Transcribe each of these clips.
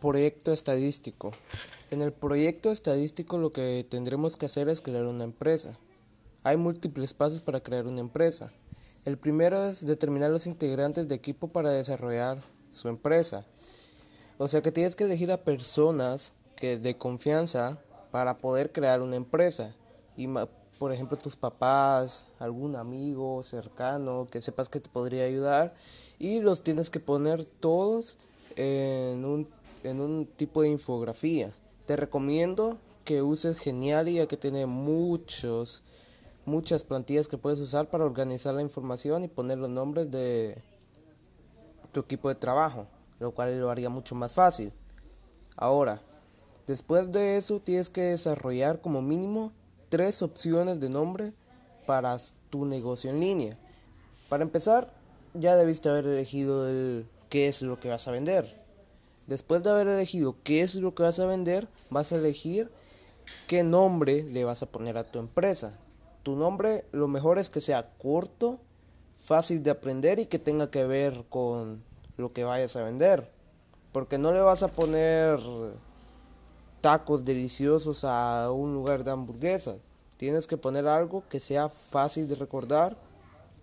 Proyecto estadístico. En el proyecto estadístico lo que tendremos que hacer es crear una empresa. Hay múltiples pasos para crear una empresa. El primero es determinar los integrantes de equipo para desarrollar su empresa. O sea que tienes que elegir a personas que de confianza para poder crear una empresa. Y por ejemplo tus papás, algún amigo cercano que sepas que te podría ayudar y los tienes que poner todos en un, en un tipo de infografía. Te recomiendo que uses Geniali ya que tiene muchos muchas plantillas que puedes usar para organizar la información y poner los nombres de tu equipo de trabajo, lo cual lo haría mucho más fácil. Ahora, después de eso tienes que desarrollar como mínimo tres opciones de nombre para tu negocio en línea. Para empezar, ya debiste haber elegido el qué es lo que vas a vender. Después de haber elegido qué es lo que vas a vender, vas a elegir qué nombre le vas a poner a tu empresa. Tu nombre lo mejor es que sea corto, fácil de aprender y que tenga que ver con lo que vayas a vender. Porque no le vas a poner tacos deliciosos a un lugar de hamburguesas. Tienes que poner algo que sea fácil de recordar,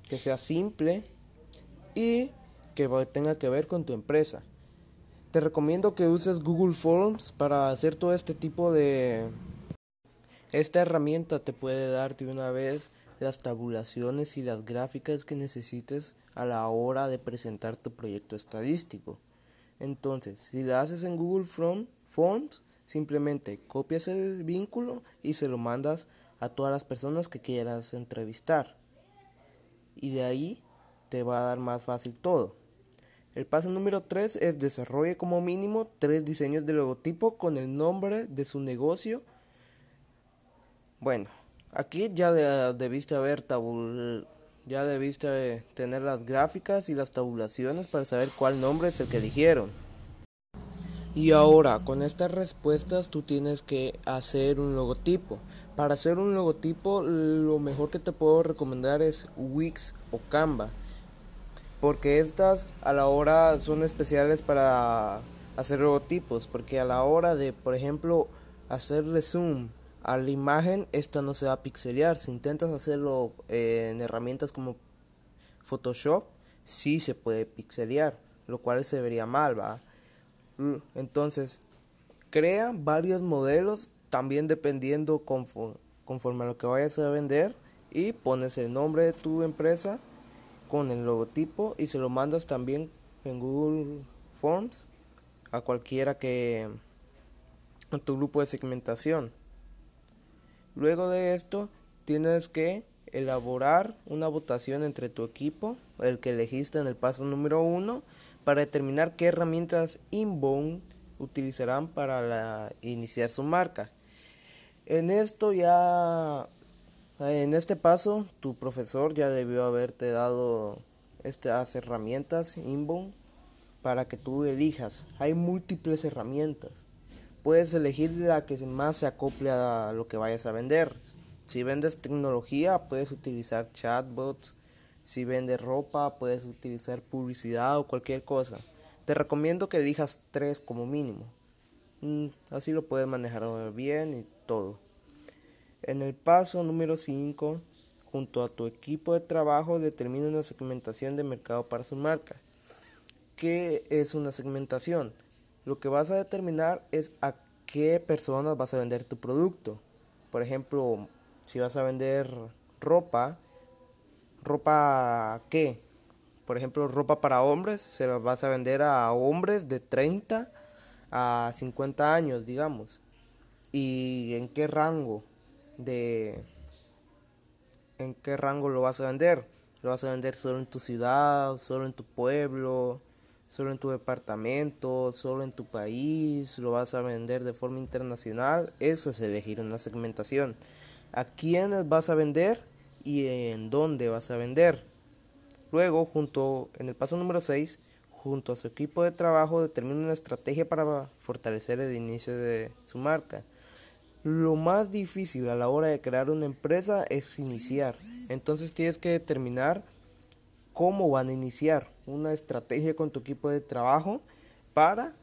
que sea simple y que tenga que ver con tu empresa. Te recomiendo que uses Google Forms para hacer todo este tipo de... Esta herramienta te puede dar de una vez las tabulaciones y las gráficas que necesites a la hora de presentar tu proyecto estadístico. Entonces, si lo haces en Google Forms, simplemente copias el vínculo y se lo mandas a todas las personas que quieras entrevistar. Y de ahí te va a dar más fácil todo. El paso número 3 es desarrolle como mínimo tres diseños de logotipo con el nombre de su negocio. Bueno, aquí ya debiste haber tabul ya debiste tener las gráficas y las tabulaciones para saber cuál nombre es el que eligieron. Y ahora, con estas respuestas tú tienes que hacer un logotipo. Para hacer un logotipo, lo mejor que te puedo recomendar es Wix o Canva. Porque estas a la hora son especiales para hacer logotipos. Porque a la hora de, por ejemplo, hacerle zoom a la imagen, esta no se va a pixelear. Si intentas hacerlo en herramientas como Photoshop, sí se puede pixelear. Lo cual se vería mal, ¿va? Mm, entonces, crea varios modelos, también dependiendo conforme, a lo que vayas a vender, y pones el nombre de tu empresa con el logotipo y se lo mandas también en Google Forms a cualquiera que tu grupo de segmentación. Luego de esto, tienes que elaborar una votación entre tu equipo, el que elegiste en el paso número uno, para determinar qué herramientas inbound utilizarán para iniciar su marca. En esto ya, en este paso, tu profesor ya debió haberte dado estas herramientas inbound para que tú elijas. Hay múltiples herramientas. Puedes elegir la que más se acople a lo que vayas a vender. Si vendes tecnología, puedes utilizar chatbots, si vendes ropa, puedes utilizar publicidad o cualquier cosa. Te recomiendo que elijas tres como mínimo. Mm, así lo puedes manejar bien y todo. En el paso número 5, junto a tu equipo de trabajo, determina una segmentación de mercado para su marca. ¿Qué es una segmentación? Lo que vas a determinar es a qué personas vas a vender tu producto. Por ejemplo, si vas a vender ropa, ropa qué? Por ejemplo, ropa para hombres, se las vas a vender a hombres de 30 a 50 años, digamos. ¿Y en qué rango de en qué rango lo vas a vender? ¿Lo vas a vender solo en tu ciudad, solo en tu pueblo, solo en tu departamento, solo en tu país? ¿Lo vas a vender de forma internacional? Eso es elegir una segmentación. ¿A quiénes vas a vender? y en dónde vas a vender. Luego, junto en el paso número 6, junto a su equipo de trabajo determina una estrategia para fortalecer el inicio de su marca. Lo más difícil a la hora de crear una empresa es iniciar. Entonces tienes que determinar cómo van a iniciar una estrategia con tu equipo de trabajo para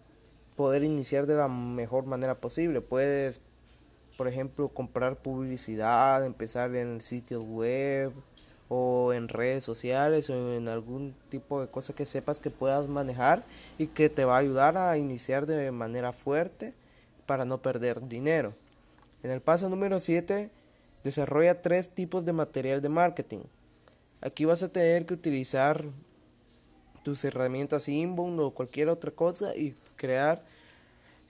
poder iniciar de la mejor manera posible. Puedes, por ejemplo, comprar publicidad, empezar en el sitio web o en redes sociales o en algún tipo de cosa que sepas que puedas manejar y que te va a ayudar a iniciar de manera fuerte para no perder dinero. En el paso número 7, desarrolla tres tipos de material de marketing. Aquí vas a tener que utilizar tus herramientas inbound o cualquier otra cosa y crear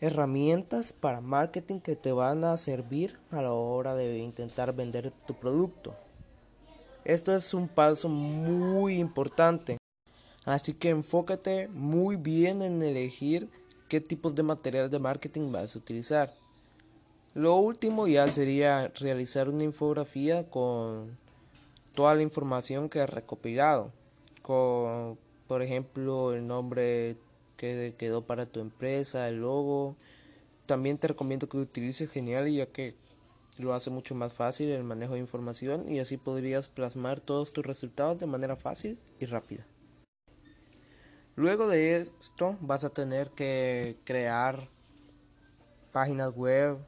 herramientas para marketing que te van a servir a la hora de intentar vender tu producto. Esto es un paso muy importante. Así que enfócate muy bien en elegir qué tipos de material de marketing vas a utilizar. Lo último ya sería realizar una infografía con toda la información que has recopilado. Con, por ejemplo, el nombre que quedó para tu empresa, el logo. También te recomiendo que utilices Genial ya que lo hace mucho más fácil el manejo de información y así podrías plasmar todos tus resultados de manera fácil y rápida. Luego de esto vas a tener que crear páginas web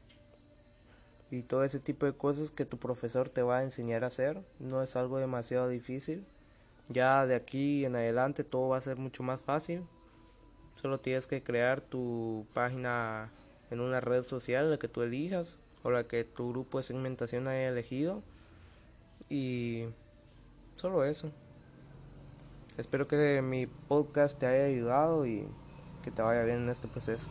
y todo ese tipo de cosas que tu profesor te va a enseñar a hacer. No es algo demasiado difícil. Ya de aquí en adelante todo va a ser mucho más fácil. Solo tienes que crear tu página en una red social, la que tú elijas o la que tu grupo de segmentación haya elegido. Y solo eso. Espero que mi podcast te haya ayudado y que te vaya bien en este proceso.